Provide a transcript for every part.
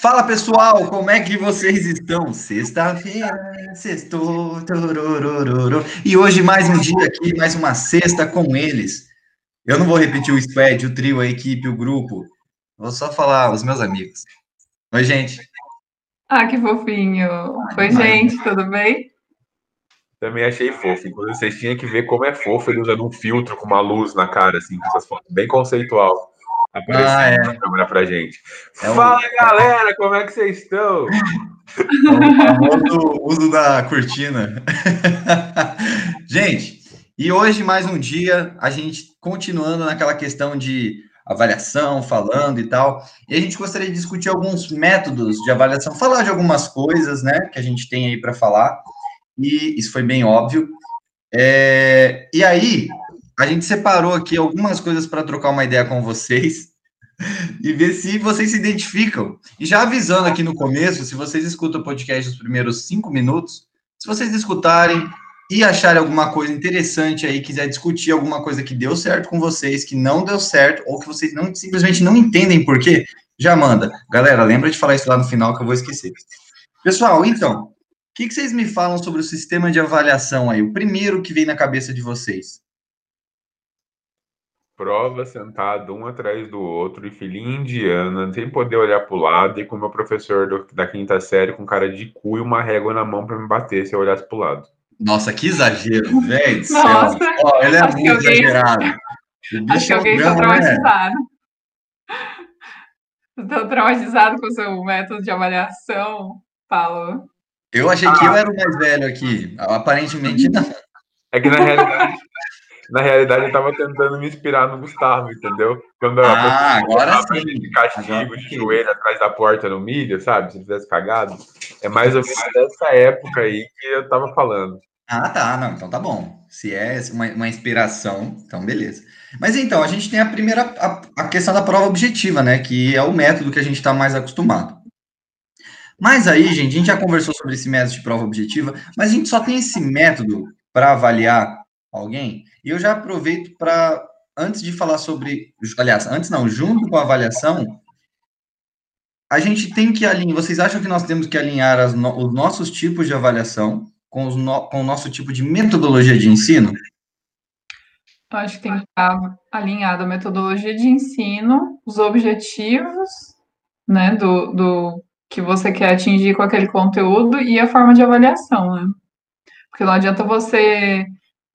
Fala pessoal, como é que vocês estão? Sexta-feira, sextou, tururururu. e hoje mais um dia aqui, mais uma sexta com eles. Eu não vou repetir o squad, o trio, a equipe, o grupo. Vou só falar os meus amigos. Oi, gente. Ah, que fofinho. Oi, gente, tudo bem? Também achei fofo. Inclusive, vocês tinham que ver como é fofo ele usando um filtro com uma luz na cara, assim, com essas fotos bem conceitual aparecendo ah, é. câmera pra gente. É Fala, um... galera, como é que vocês estão? É o famoso uso da cortina. gente, e hoje mais um dia, a gente continuando naquela questão de avaliação, falando e tal. E a gente gostaria de discutir alguns métodos de avaliação, falar de algumas coisas, né, que a gente tem aí para falar. E isso foi bem óbvio. É, e aí, a gente separou aqui algumas coisas para trocar uma ideia com vocês e ver se vocês se identificam. E já avisando aqui no começo, se vocês escutam o podcast os primeiros cinco minutos, se vocês escutarem e acharem alguma coisa interessante aí, quiser discutir alguma coisa que deu certo com vocês, que não deu certo, ou que vocês não simplesmente não entendem por quê, já manda. Galera, lembra de falar isso lá no final que eu vou esquecer. Pessoal, então, o que, que vocês me falam sobre o sistema de avaliação aí? O primeiro que vem na cabeça de vocês prova sentado um atrás do outro e filhinha indiana, sem poder olhar para o lado, e com o meu professor do, da quinta série com cara de cu e uma régua na mão para me bater se eu olhasse para o lado. Nossa, que exagero, velho. Nossa, oh, ele é muito alguém, exagerado. Acho que alguém está traumatizado. Estou traumatizado com o seu método de avaliação, Paulo. Eu achei que eu era o mais velho aqui. Aparentemente não. É que na realidade na realidade, eu tava tentando me inspirar no Gustavo, entendeu? Quando ah, agora sim. De castigo, de joelho atrás da porta no milho, sabe? Se tivesse cagado. É mais ou menos dessa época aí que eu tava falando. Ah, tá. Não, então tá bom. Se é uma, uma inspiração, então beleza. Mas então, a gente tem a primeira, a, a questão da prova objetiva, né? Que é o método que a gente está mais acostumado. Mas aí, gente, a gente já conversou sobre esse método de prova objetiva, mas a gente só tem esse método para avaliar alguém. E eu já aproveito para, antes de falar sobre, aliás, antes não, junto com a avaliação, a gente tem que alinhar, vocês acham que nós temos que alinhar as, os nossos tipos de avaliação com, os no, com o nosso tipo de metodologia de ensino? Acho que tem que estar alinhado a metodologia de ensino, os objetivos, né, do, do que você quer atingir com aquele conteúdo e a forma de avaliação, né? Porque não adianta você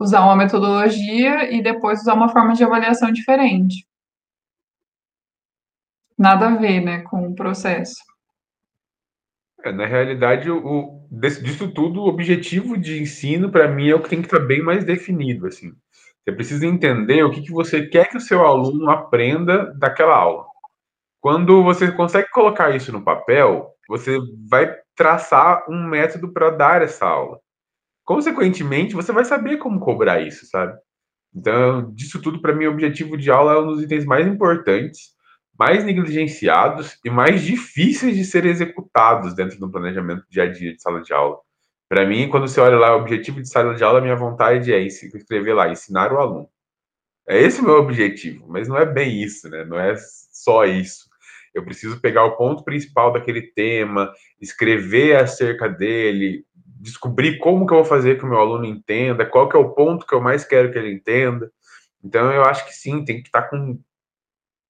usar uma metodologia e depois usar uma forma de avaliação diferente. Nada a ver, né, com o processo. É, na realidade, o, disso tudo, o objetivo de ensino, para mim, é o que tem que estar bem mais definido, assim. Você precisa entender o que, que você quer que o seu aluno aprenda daquela aula. Quando você consegue colocar isso no papel, você vai traçar um método para dar essa aula. Consequentemente, você vai saber como cobrar isso, sabe? Então, disso tudo, para mim, o objetivo de aula é um dos itens mais importantes, mais negligenciados e mais difíceis de ser executados dentro do planejamento dia a dia de sala de aula. Para mim, quando você olha lá o objetivo de sala de aula, minha vontade é escrever lá, ensinar o aluno. É esse o meu objetivo, mas não é bem isso, né? Não é só isso. Eu preciso pegar o ponto principal daquele tema, escrever acerca dele, descobrir como que eu vou fazer que o meu aluno entenda, qual que é o ponto que eu mais quero que ele entenda. Então, eu acho que sim, tem que estar com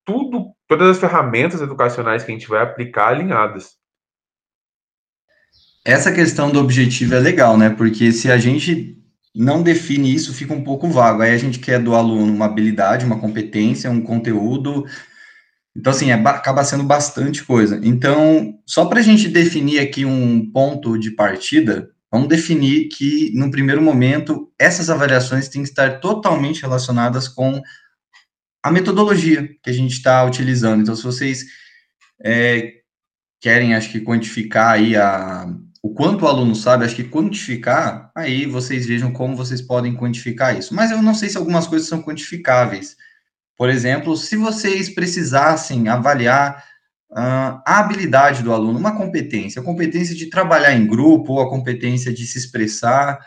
tudo, todas as ferramentas educacionais que a gente vai aplicar alinhadas. Essa questão do objetivo é legal, né? Porque se a gente não define isso, fica um pouco vago. Aí a gente quer do aluno uma habilidade, uma competência, um conteúdo. Então, assim, é, acaba sendo bastante coisa. Então, só para a gente definir aqui um ponto de partida, Vamos definir que, no primeiro momento, essas avaliações têm que estar totalmente relacionadas com a metodologia que a gente está utilizando. Então, se vocês é, querem, acho que, quantificar aí a, o quanto o aluno sabe, acho que quantificar, aí vocês vejam como vocês podem quantificar isso. Mas eu não sei se algumas coisas são quantificáveis. Por exemplo, se vocês precisassem avaliar a habilidade do aluno, uma competência, a competência de trabalhar em grupo, ou a competência de se expressar,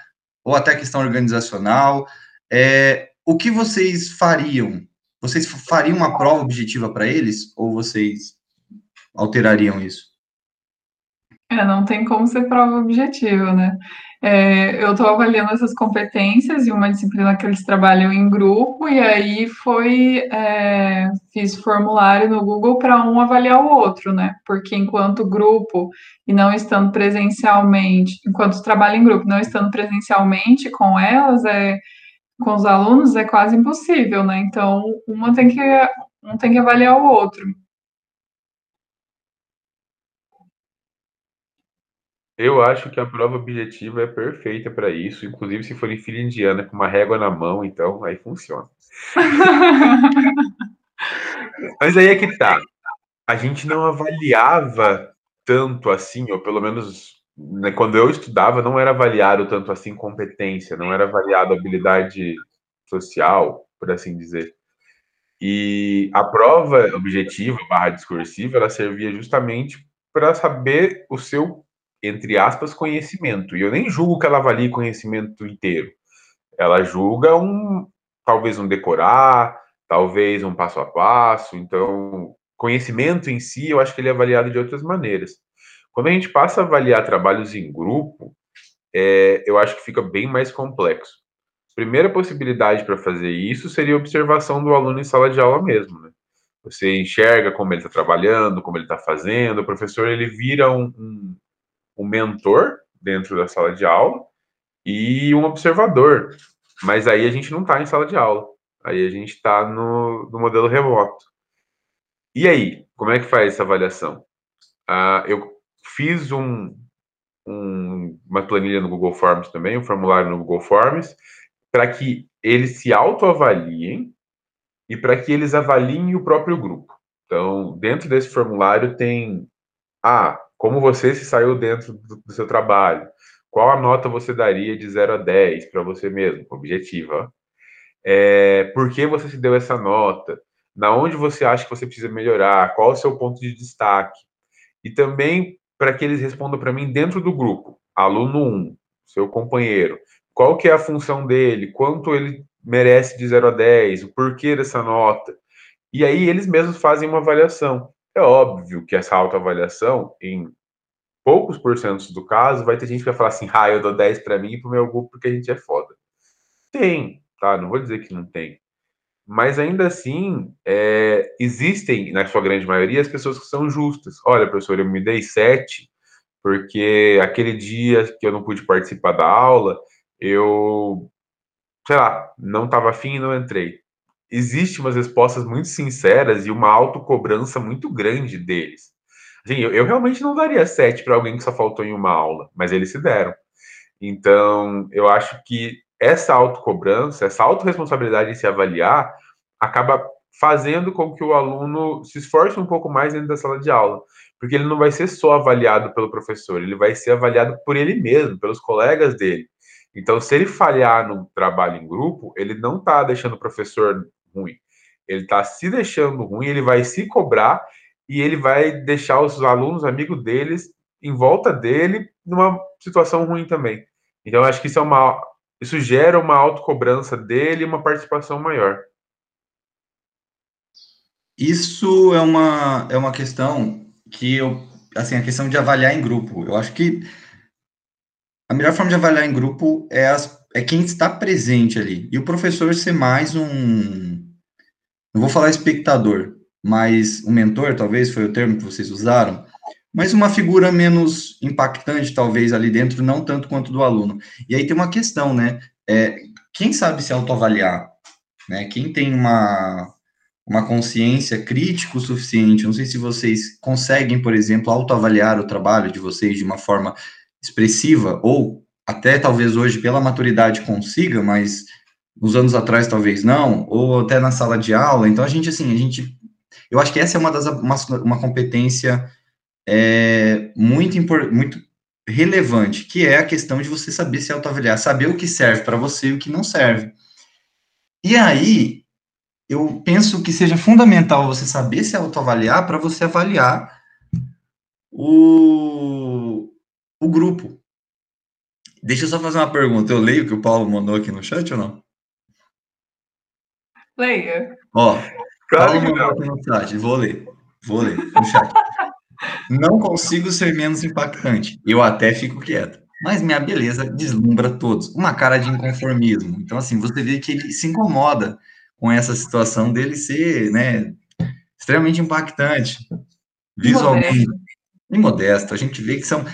ou até a questão organizacional, é, o que vocês fariam? Vocês fariam uma prova objetiva para eles, ou vocês alterariam isso? É, não tem como ser prova objetiva, né? É, eu estou avaliando essas competências em uma disciplina que eles trabalham em grupo, e aí foi. É, fiz formulário no Google para um avaliar o outro, né? Porque enquanto grupo e não estando presencialmente, enquanto trabalho em grupo, não estando presencialmente com elas, é, com os alunos, é quase impossível, né? Então, uma tem que, um tem que avaliar o outro. Eu acho que a prova objetiva é perfeita para isso, inclusive se for em fila indiana com uma régua na mão, então aí funciona. Mas aí é que tá. A gente não avaliava tanto assim, ou pelo menos né, quando eu estudava, não era avaliado tanto assim competência, não era avaliado habilidade social, por assim dizer. E a prova objetiva, barra discursiva, ela servia justamente para saber o seu entre aspas, conhecimento. E eu nem julgo que ela avalie conhecimento inteiro. Ela julga um, talvez um decorar, talvez um passo a passo. Então, conhecimento em si, eu acho que ele é avaliado de outras maneiras. Quando a gente passa a avaliar trabalhos em grupo, é, eu acho que fica bem mais complexo. Primeira possibilidade para fazer isso seria a observação do aluno em sala de aula mesmo. Né? Você enxerga como ele está trabalhando, como ele está fazendo. O professor ele vira um, um, um mentor dentro da sala de aula e um observador. Mas aí a gente não está em sala de aula. Aí a gente está no, no, modelo remoto. E aí, como é que faz essa avaliação? Ah, eu fiz um, um, uma planilha no Google Forms também, um formulário no Google Forms, para que eles se autoavaliem e para que eles avaliem o próprio grupo. Então, dentro desse formulário tem ah, como você se saiu dentro do, do seu trabalho? Qual a nota você daria de 0 a 10 para você mesmo? Objetiva. É, por que você se deu essa nota? Na onde você acha que você precisa melhorar? Qual o seu ponto de destaque? E também para que eles respondam para mim dentro do grupo. Aluno 1, seu companheiro. Qual que é a função dele? Quanto ele merece de 0 a 10? O porquê dessa nota? E aí eles mesmos fazem uma avaliação. É óbvio que essa autoavaliação, em poucos porcentos do caso, vai ter gente que vai falar assim, ah, eu dou 10 para mim e pro meu grupo porque a gente é foda. Tem, tá? Não vou dizer que não tem. Mas ainda assim, é, existem, na sua grande maioria, as pessoas que são justas. Olha, professor, eu me dei 7 porque aquele dia que eu não pude participar da aula, eu, sei lá, não estava afim e não entrei existe umas respostas muito sinceras e uma autocobrança muito grande deles. Assim, eu, eu realmente não daria sete para alguém que só faltou em uma aula, mas eles se deram. Então, eu acho que essa autocobrança, essa autorresponsabilidade de se avaliar, acaba fazendo com que o aluno se esforce um pouco mais dentro da sala de aula. Porque ele não vai ser só avaliado pelo professor, ele vai ser avaliado por ele mesmo, pelos colegas dele. Então, se ele falhar no trabalho em grupo, ele não está deixando o professor ruim. Ele está se deixando ruim, ele vai se cobrar e ele vai deixar os alunos, amigos deles, em volta dele, numa situação ruim também. Então, acho que isso é uma. Isso gera uma autocobrança dele e uma participação maior. Isso é uma, é uma questão que eu. Assim, a questão de avaliar em grupo. Eu acho que a melhor forma de avaliar em grupo é, as, é quem está presente ali. E o professor ser mais um. Não vou falar espectador, mas um mentor, talvez, foi o termo que vocês usaram. Mas uma figura menos impactante, talvez, ali dentro, não tanto quanto do aluno. E aí tem uma questão, né? É, quem sabe se autoavaliar? Né? Quem tem uma, uma consciência crítica o suficiente, não sei se vocês conseguem, por exemplo, autoavaliar o trabalho de vocês de uma forma expressiva, ou até talvez hoje pela maturidade consiga, mas nos anos atrás talvez não, ou até na sala de aula. Então a gente assim, a gente, eu acho que essa é uma das uma, uma competência é, muito muito relevante, que é a questão de você saber se autoavaliar, saber o que serve para você e o que não serve. E aí eu penso que seja fundamental você saber se autoavaliar para você avaliar o o grupo. Deixa eu só fazer uma pergunta. Eu leio o que o Paulo mandou aqui no chat ou não? Leia. Ó, claro mandou aqui no chat. Vou ler. Vou ler no chat. Não consigo ser menos impactante. Eu até fico quieto. Mas minha beleza deslumbra todos. Uma cara de inconformismo. Então, assim, você vê que ele se incomoda com essa situação dele ser, né, extremamente impactante. Visualmente. E modesto. A gente vê que são.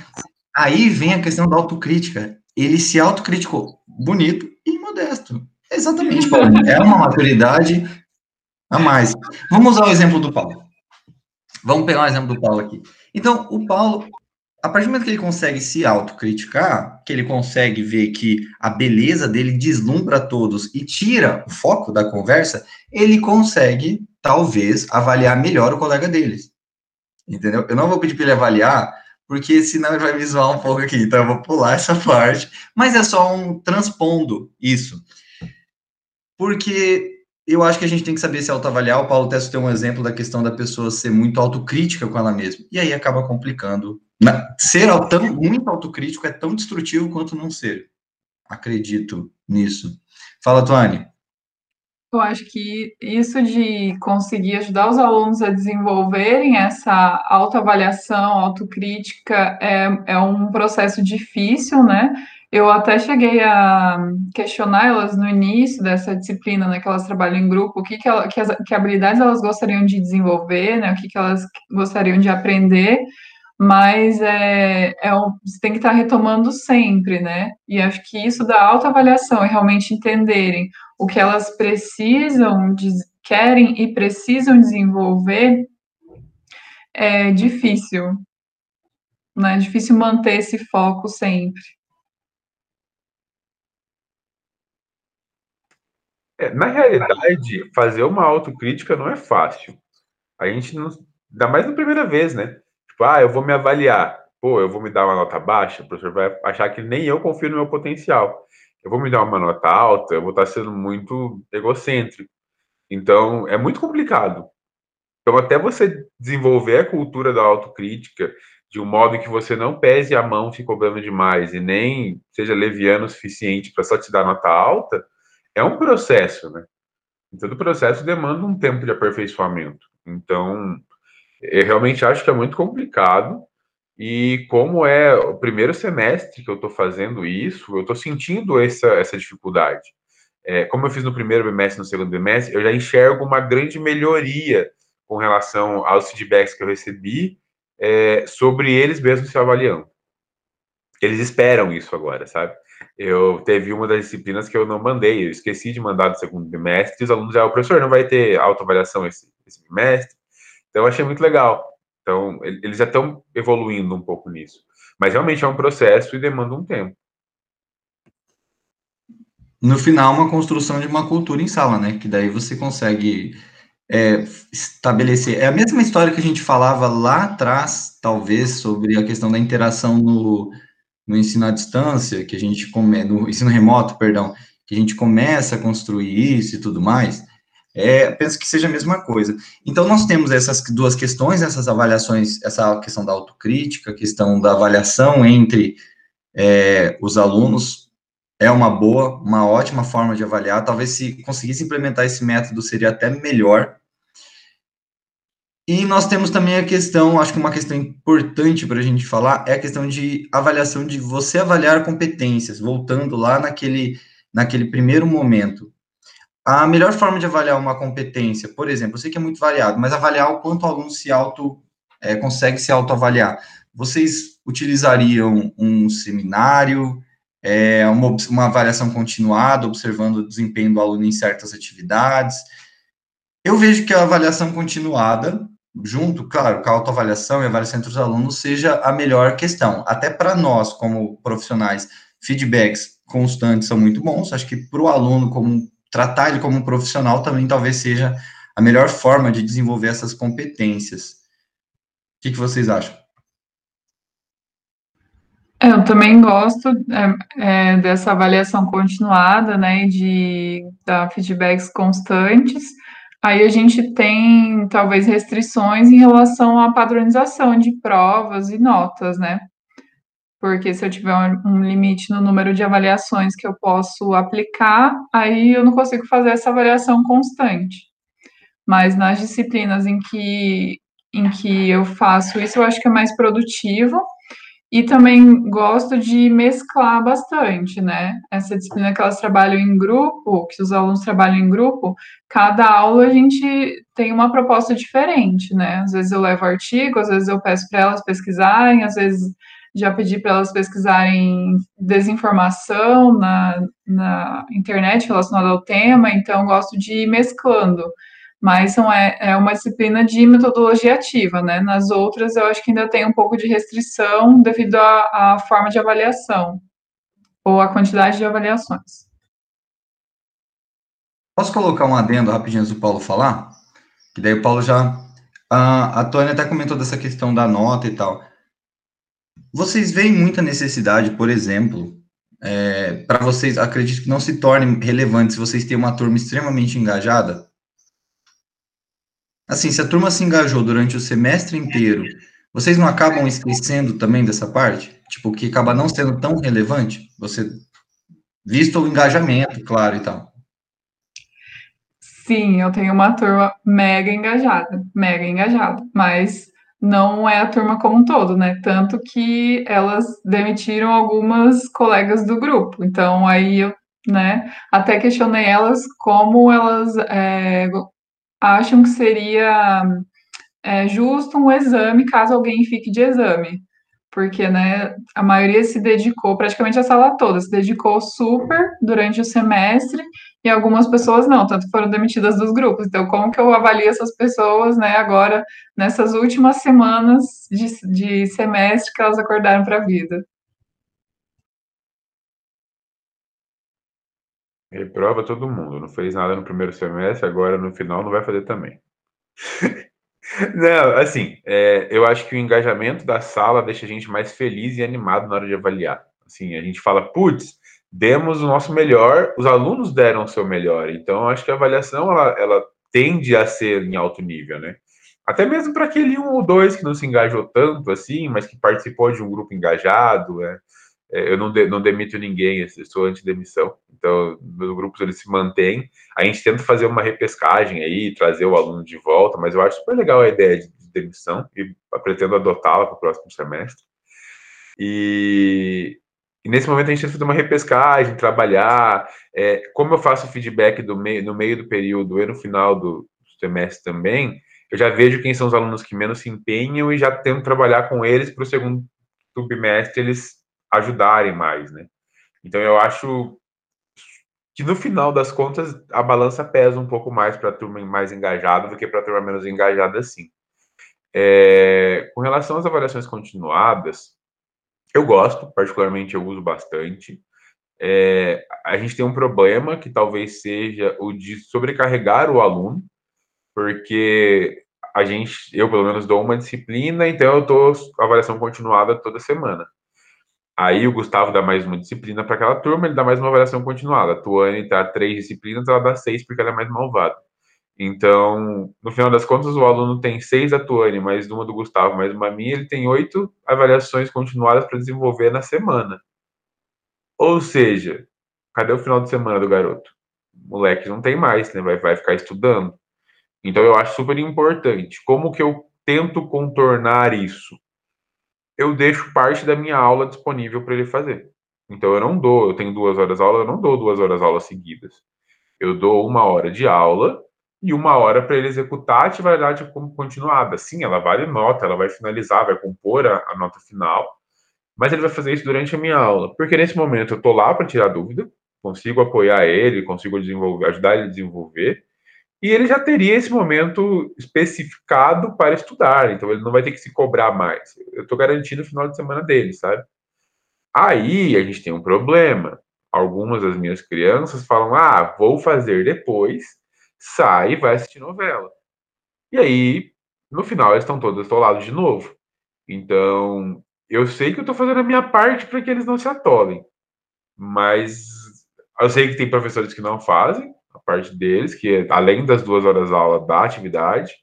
Aí vem a questão da autocrítica. Ele se autocriticou. Bonito e modesto. Exatamente, Paulo. É uma maturidade a mais. Vamos usar o exemplo do Paulo. Vamos pegar um exemplo do Paulo aqui. Então, o Paulo, a partir do momento que ele consegue se autocriticar, que ele consegue ver que a beleza dele deslumbra todos e tira o foco da conversa, ele consegue, talvez, avaliar melhor o colega deles. Entendeu? Eu não vou pedir para ele avaliar, porque senão ele vai me zoar um pouco aqui, então eu vou pular essa parte, mas é só um transpondo isso. Porque eu acho que a gente tem que saber se autoavaliar. O Paulo Tesso tem um exemplo da questão da pessoa ser muito autocrítica com ela mesma. E aí acaba complicando. Ser tão, muito autocrítico é tão destrutivo quanto não ser. Acredito nisso. Fala, Tuane. Eu acho que isso de conseguir ajudar os alunos a desenvolverem essa autoavaliação, autocrítica, é, é um processo difícil, né? Eu até cheguei a questionar elas no início dessa disciplina, né, que elas trabalham em grupo, o que, que, ela, que, as, que habilidades elas gostariam de desenvolver, né, o que, que elas gostariam de aprender, mas é, é um, você tem que estar retomando sempre, né, e acho que isso da autoavaliação e realmente entenderem o que elas precisam, de, querem e precisam desenvolver, é difícil, né, é difícil manter esse foco sempre. É, na realidade, fazer uma autocrítica não é fácil. A gente não. Ainda mais na primeira vez, né? Tipo, ah, eu vou me avaliar. Pô, eu vou me dar uma nota baixa, o professor vai achar que nem eu confio no meu potencial. Eu vou me dar uma nota alta, eu vou estar sendo muito egocêntrico. Então, é muito complicado. Então, até você desenvolver a cultura da autocrítica de um modo que você não pese a mão se cobrando demais e nem seja leviano o suficiente para só te dar nota alta, é um processo, né? E todo processo demanda um tempo de aperfeiçoamento. Então, eu realmente acho que é muito complicado. E como é o primeiro semestre que eu estou fazendo isso, eu estou sentindo essa, essa dificuldade. É, como eu fiz no primeiro bimestre no segundo bimestre, eu já enxergo uma grande melhoria com relação aos feedbacks que eu recebi é, sobre eles mesmos se avaliando. Eles esperam isso agora, sabe? Eu teve uma das disciplinas que eu não mandei, eu esqueci de mandar do segundo bimestre, os alunos já, o professor não vai ter autoavaliação esse, esse bimestre, então eu achei muito legal. Então, eles já estão evoluindo um pouco nisso. Mas realmente é um processo e demanda um tempo. No final, uma construção de uma cultura em sala, né? Que daí você consegue é, estabelecer. É a mesma história que a gente falava lá atrás, talvez, sobre a questão da interação no, no ensino à distância, que a gente come, no ensino remoto, perdão, que a gente começa a construir isso e tudo mais, é, penso que seja a mesma coisa. Então, nós temos essas duas questões, essas avaliações, essa questão da autocrítica, questão da avaliação entre é, os alunos, é uma boa, uma ótima forma de avaliar, talvez se conseguisse implementar esse método seria até melhor, e nós temos também a questão, acho que uma questão importante para a gente falar é a questão de avaliação de você avaliar competências, voltando lá naquele, naquele primeiro momento. A melhor forma de avaliar uma competência, por exemplo, eu sei que é muito variado, mas avaliar o quanto o aluno se auto, é, consegue se autoavaliar. Vocês utilizariam um seminário, é, uma, uma avaliação continuada, observando o desempenho do aluno em certas atividades? Eu vejo que a avaliação continuada junto, claro, com a autoavaliação e avaliação entre os alunos, seja a melhor questão. Até para nós, como profissionais, feedbacks constantes são muito bons. Acho que para o aluno, como tratar ele como um profissional, também talvez seja a melhor forma de desenvolver essas competências. O que, que vocês acham? É, eu também gosto é, é, dessa avaliação continuada, né, de dar feedbacks constantes. Aí a gente tem talvez restrições em relação à padronização de provas e notas, né? Porque se eu tiver um limite no número de avaliações que eu posso aplicar, aí eu não consigo fazer essa avaliação constante. Mas nas disciplinas em que em que eu faço isso, eu acho que é mais produtivo. E também gosto de mesclar bastante, né? Essa disciplina que elas trabalham em grupo, que os alunos trabalham em grupo, cada aula a gente tem uma proposta diferente, né? Às vezes eu levo artigo, às vezes eu peço para elas pesquisarem, às vezes já pedi para elas pesquisarem desinformação na, na internet relacionada ao tema, então gosto de ir mesclando mas são, é, é uma disciplina de metodologia ativa, né? Nas outras, eu acho que ainda tem um pouco de restrição devido à, à forma de avaliação ou à quantidade de avaliações. Posso colocar um adendo rapidinho antes do Paulo falar? Que daí o Paulo já. A, a Tônia até comentou dessa questão da nota e tal. Vocês veem muita necessidade, por exemplo, é, para vocês, acredito que não se torne relevante se vocês têm uma turma extremamente engajada, Assim, se a turma se engajou durante o semestre inteiro, vocês não acabam esquecendo também dessa parte? Tipo, que acaba não sendo tão relevante? Você, visto o engajamento, claro, e tal. Sim, eu tenho uma turma mega engajada, mega engajada, mas não é a turma como um todo, né? Tanto que elas demitiram algumas colegas do grupo. Então, aí eu, né, até questionei elas como elas é, acham que seria é, justo um exame caso alguém fique de exame. Porque, né, a maioria se dedicou, praticamente a sala toda, se dedicou super durante o semestre, e algumas pessoas não, tanto foram demitidas dos grupos. Então, como que eu avalio essas pessoas, né, agora, nessas últimas semanas de, de semestre que elas acordaram para a vida? Reprova todo mundo. Não fez nada no primeiro semestre, agora no final não vai fazer também. não, assim, é, eu acho que o engajamento da sala deixa a gente mais feliz e animado na hora de avaliar. Assim, a gente fala, putz, demos o nosso melhor, os alunos deram o seu melhor. Então, acho que a avaliação ela, ela tende a ser em alto nível, né? Até mesmo para aquele um ou dois que não se engajou tanto assim, mas que participou de um grupo engajado, né? É, eu não, de, não demito ninguém, eu sou anti-demissão, então meus grupos eles se mantêm. A gente tenta fazer uma repescagem aí, trazer o aluno de volta, mas eu acho super legal a ideia de, de demissão e pretendo adotá-la para o próximo semestre. E, e, nesse momento a gente tenta fazer uma repescagem, trabalhar. É, como eu faço feedback meio, no meio do período e no final do semestre também, eu já vejo quem são os alunos que menos se empenham e já tento trabalhar com eles para o segundo trimestre eles ajudarem mais, né? Então eu acho que no final das contas a balança pesa um pouco mais para a turma mais engajada do que para a turma menos engajada, assim. É, com relação às avaliações continuadas, eu gosto, particularmente eu uso bastante. É, a gente tem um problema que talvez seja o de sobrecarregar o aluno, porque a gente, eu pelo menos dou uma disciplina, então eu estou avaliação continuada toda semana. Aí o Gustavo dá mais uma disciplina para aquela turma, ele dá mais uma avaliação continuada. A Tuane dá três disciplinas, ela dá seis porque ela é mais malvada. Então, no final das contas, o aluno tem seis da Tuane, mais uma do Gustavo, mais uma minha, ele tem oito avaliações continuadas para desenvolver na semana. Ou seja, cadê o final de semana do garoto? O moleque não tem mais, né? Vai, vai ficar estudando. Então, eu acho super importante. Como que eu tento contornar isso? Eu deixo parte da minha aula disponível para ele fazer. Então eu não dou, eu tenho duas horas aula, eu não dou duas horas aula seguidas. Eu dou uma hora de aula e uma hora para ele executar a atividade continuada. Sim, ela vale nota, ela vai finalizar, vai compor a, a nota final, mas ele vai fazer isso durante a minha aula, porque nesse momento eu estou lá para tirar dúvida, consigo apoiar ele, consigo desenvolver, ajudar ele a desenvolver, e ele já teria esse momento especificado para estudar, então ele não vai ter que se cobrar mais. Eu estou garantindo o final de semana dele, sabe? Aí a gente tem um problema. Algumas das minhas crianças falam: ah, vou fazer depois, sai e vai assistir novela. E aí, no final, eles estão todos atolados de novo. Então, eu sei que eu estou fazendo a minha parte para que eles não se atolem. Mas eu sei que tem professores que não fazem, a parte deles, que é além das duas horas de aula da atividade.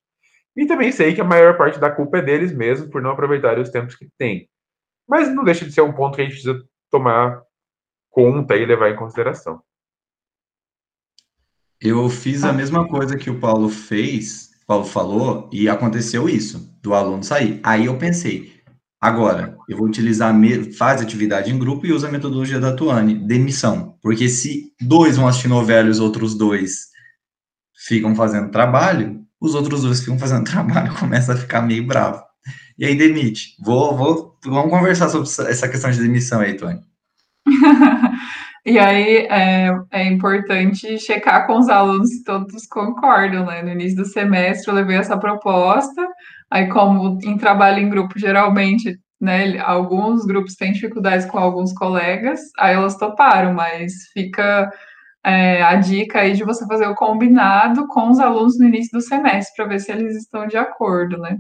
E também sei que a maior parte da culpa é deles mesmo por não aproveitarem os tempos que têm. Mas não deixa de ser um ponto que a gente precisa tomar conta e levar em consideração. Eu fiz a mesma coisa que o Paulo fez, Paulo falou, e aconteceu isso, do aluno sair. Aí eu pensei, agora, eu vou utilizar, faz atividade em grupo e usa a metodologia da Tuane, demissão. Porque se dois vão assistir novela e os outros dois ficam fazendo trabalho, os outros dois ficam fazendo trabalho começam a ficar meio bravo. E aí demite. Vou, vou, vamos conversar sobre essa questão de demissão aí, Tuane. E aí é, é, importante checar com os alunos se todos concordam, né? No início do semestre eu levei essa proposta, aí como em trabalho em grupo, geralmente, né, alguns grupos têm dificuldades com alguns colegas, aí elas toparam, mas fica é, a dica aí de você fazer o combinado com os alunos no início do semestre, para ver se eles estão de acordo, né?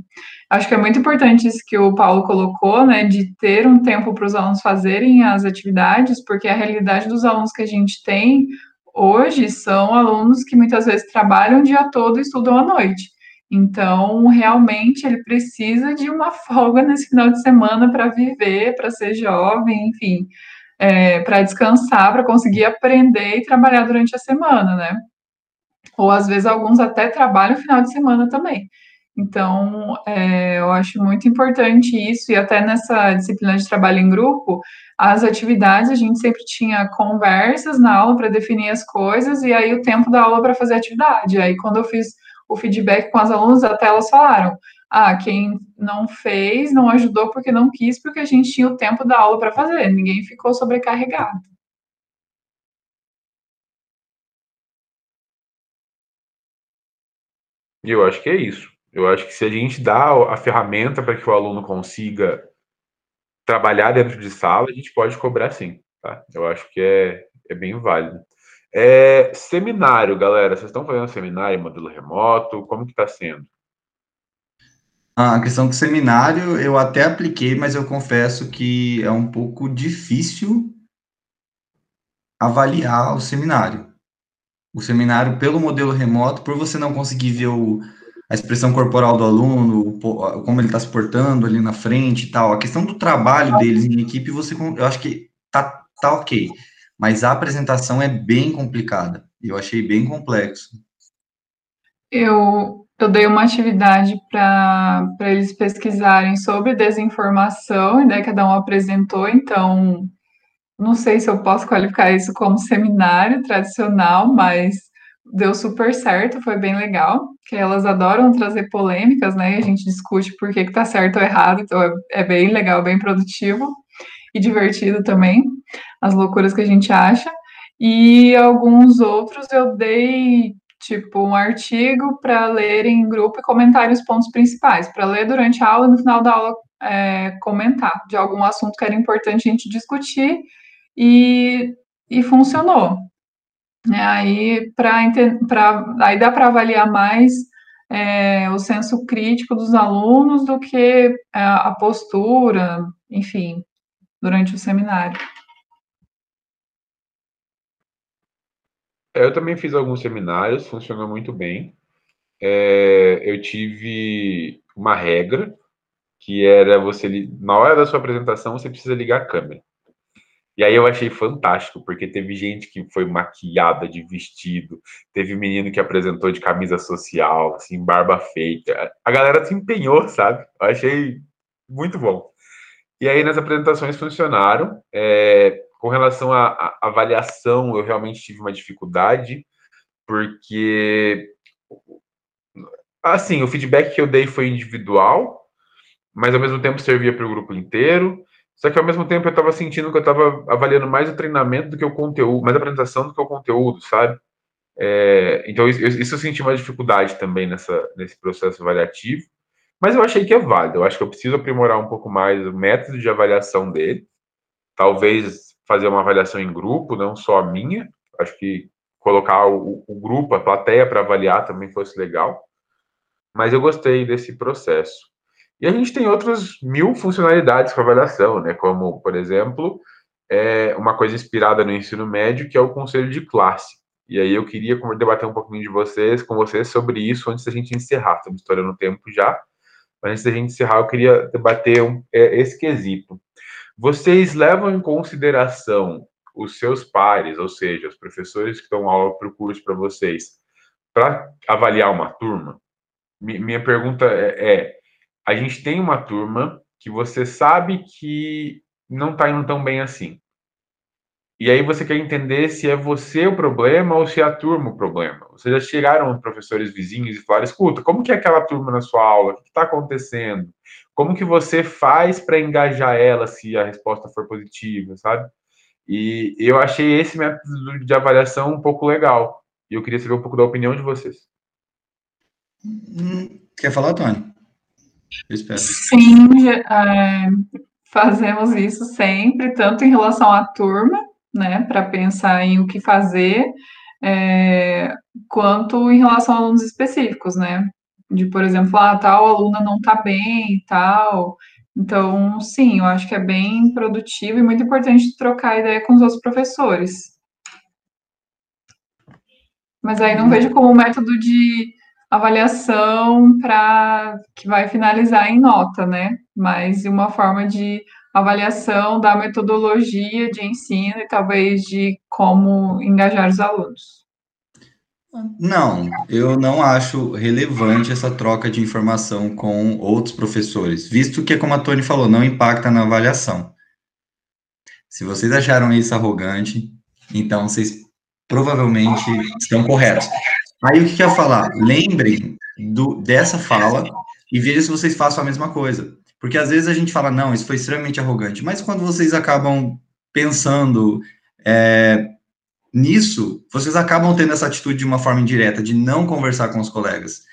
Acho que é muito importante isso que o Paulo colocou, né, de ter um tempo para os alunos fazerem as atividades, porque a realidade dos alunos que a gente tem hoje são alunos que muitas vezes trabalham o dia todo e estudam à noite. Então, realmente, ele precisa de uma folga nesse final de semana para viver, para ser jovem, enfim é, para descansar, para conseguir aprender e trabalhar durante a semana, né? Ou às vezes alguns até trabalham final de semana também. Então, é, eu acho muito importante isso, e até nessa disciplina de trabalho em grupo, as atividades a gente sempre tinha conversas na aula para definir as coisas, e aí o tempo da aula para fazer atividade. Aí, quando eu fiz o feedback com as alunas, até elas falaram: ah, quem não fez, não ajudou porque não quis, porque a gente tinha o tempo da aula para fazer, ninguém ficou sobrecarregado. E eu acho que é isso. Eu acho que se a gente dá a ferramenta para que o aluno consiga trabalhar dentro de sala, a gente pode cobrar sim. Tá? Eu acho que é, é bem válido. É, seminário, galera. Vocês estão fazendo seminário em modelo remoto? Como que está sendo? A questão do seminário eu até apliquei, mas eu confesso que é um pouco difícil avaliar o seminário. O seminário, pelo modelo remoto, por você não conseguir ver o, a expressão corporal do aluno, como ele está se portando ali na frente e tal, a questão do trabalho deles em equipe, você, eu acho que tá, tá ok. Mas a apresentação é bem complicada. Eu achei bem complexo. Eu, eu dei uma atividade para eles pesquisarem sobre desinformação, né, cada um apresentou, então não sei se eu posso qualificar isso como seminário tradicional, mas deu super certo, foi bem legal, que elas adoram trazer polêmicas, né, e a gente discute por que que tá certo ou errado, então é, é bem legal, bem produtivo e divertido também, as loucuras que a gente acha, e alguns outros eu dei tipo um artigo para ler em grupo e comentar os pontos principais, para ler durante a aula e no final da aula é, comentar de algum assunto que era importante a gente discutir e, e funcionou. É, aí, para aí dá para avaliar mais é, o senso crítico dos alunos do que é, a postura, enfim, durante o seminário. Eu também fiz alguns seminários, funcionou muito bem. É, eu tive uma regra que era você na hora da sua apresentação você precisa ligar a câmera. E aí eu achei fantástico, porque teve gente que foi maquiada de vestido, teve menino que apresentou de camisa social, assim, barba feita. A galera se empenhou, sabe? Eu achei muito bom. E aí nas apresentações funcionaram. É, com relação à, avaliação, eu realmente tive uma dificuldade, porque assim, o feedback que eu dei foi individual, mas ao mesmo tempo servia para o grupo inteiro. Só que ao mesmo tempo eu estava sentindo que eu estava avaliando mais o treinamento do que o conteúdo, mais a apresentação do que o conteúdo, sabe? É, então isso, isso, eu senti uma dificuldade também nessa, nesse processo avaliativo. Mas eu achei que é válido. Eu acho que eu preciso aprimorar um pouco mais o método de avaliação dele. Talvez fazer uma avaliação em grupo, não só a minha. Acho que colocar o, o grupo, a plateia para avaliar também fosse legal. Mas eu gostei desse processo. E a gente tem outras mil funcionalidades com avaliação, né? Como, por exemplo, é uma coisa inspirada no ensino médio, que é o conselho de classe. E aí eu queria debater um pouquinho de vocês, com vocês sobre isso antes da gente encerrar. Estamos estourando o tempo já. Mas antes da gente encerrar, eu queria debater um, é, esse quesito. Vocês levam em consideração os seus pares, ou seja, os professores que dão aula para o curso para vocês, para avaliar uma turma? minha pergunta é, é, a gente tem uma turma que você sabe que não está indo tão bem assim. E aí você quer entender se é você o problema ou se é a turma o problema. Vocês já chegaram professores vizinhos e falaram, escuta, como que é aquela turma na sua aula? O que está acontecendo? Como que você faz para engajar ela se a resposta for positiva, sabe? E eu achei esse método de avaliação um pouco legal. E eu queria saber um pouco da opinião de vocês. Hum, quer falar, Tony? Sim, é, fazemos isso sempre, tanto em relação à turma, né, para pensar em o que fazer, é, quanto em relação a alunos específicos, né, de, por exemplo, ah, tal aluna não está bem e tal, então, sim, eu acho que é bem produtivo e muito importante trocar ideia com os outros professores. Mas aí não vejo como método de avaliação para que vai finalizar em nota, né? Mas uma forma de avaliação da metodologia de ensino e talvez de como engajar os alunos. Não, eu não acho relevante essa troca de informação com outros professores, visto que, como a Tony falou, não impacta na avaliação. Se vocês acharam isso arrogante, então vocês provavelmente estão corretos. Aí o que, eu ia falar? Lembrem do, dessa fala e vejam se vocês façam a mesma coisa. Porque às vezes a gente fala, não, isso foi extremamente arrogante, mas quando vocês acabam pensando é, nisso, vocês acabam tendo essa atitude de uma forma indireta, de não conversar com os colegas.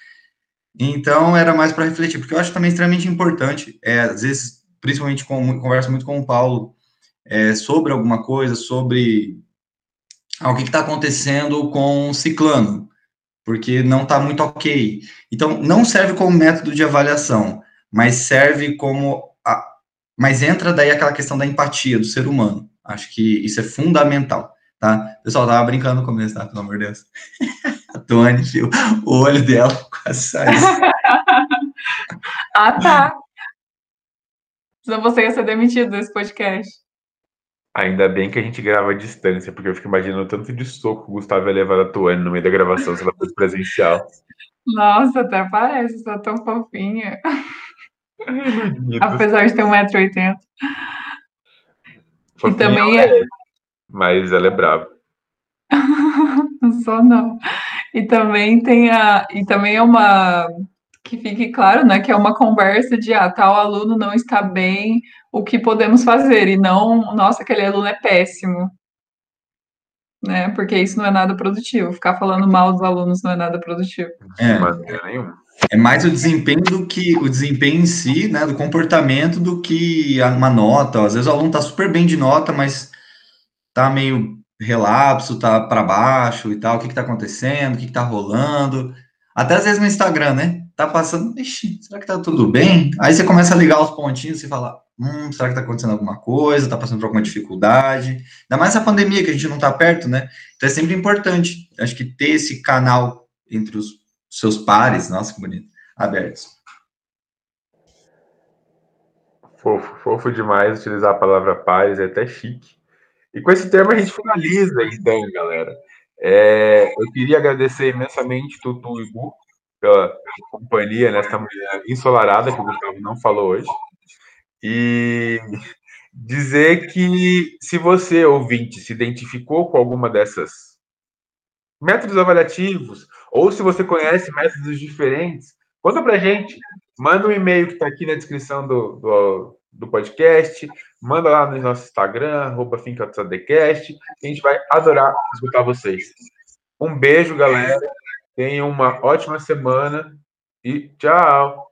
Então, era mais para refletir, porque eu acho também extremamente importante, é, às vezes, principalmente, com, converso muito com o Paulo, é, sobre alguma coisa, sobre ah, o que está acontecendo com o ciclano, porque não está muito ok. Então, não serve como método de avaliação, mas serve como. A, mas entra daí aquela questão da empatia do ser humano. Acho que isso é fundamental tá? Pessoal, tava brincando no começo, tá? Pelo amor de Deus. A Tony, viu? O olho dela quase saiu. ah, tá. Senão você ia ser demitido desse podcast. Ainda bem que a gente grava à distância, porque eu fico imaginando tanto de soco que o Gustavo ia levar a Tuane no meio da gravação se ela fosse presencial. Nossa, até parece, sou tão fofinha. Apesar de ter 1,80m. E também é, mas ela é brava. Só não. E também tem a. E também é uma. Que fique claro, né? Que é uma conversa de ah, tal aluno não está bem, o que podemos fazer? E não, nossa, aquele aluno é péssimo. Né? Porque isso não é nada produtivo. Ficar falando mal dos alunos não é nada produtivo. É, é mais o desempenho do que o desempenho em si, né? Do comportamento do que uma nota. Às vezes o aluno está super bem de nota, mas tá meio relapso, tá para baixo e tal, o que que tá acontecendo, o que que tá rolando. Até às vezes no Instagram, né? Tá passando, ixi, será que tá tudo bem? Aí você começa a ligar os pontinhos e fala, hum, será que tá acontecendo alguma coisa? Tá passando por alguma dificuldade? Ainda mais essa pandemia que a gente não tá perto, né? Então é sempre importante, acho que ter esse canal entre os seus pares, nossa, que bonito, abertos. Fofo, fofo demais utilizar a palavra pares, é até chique. E com esse tema a gente finaliza, então, galera. É, eu queria agradecer imensamente Tutu e Gu pela, companhia nesta manhã ensolarada, que o Gustavo não falou hoje. E dizer que se você, ouvinte, se identificou com alguma dessas métodos avaliativos, ou se você conhece métodos diferentes, conta pra gente. Manda um e-mail que está aqui na descrição do, do, do podcast, manda lá no nosso Instagram, arroba a gente vai adorar escutar vocês. Um beijo, galera. Tenham uma ótima semana e tchau!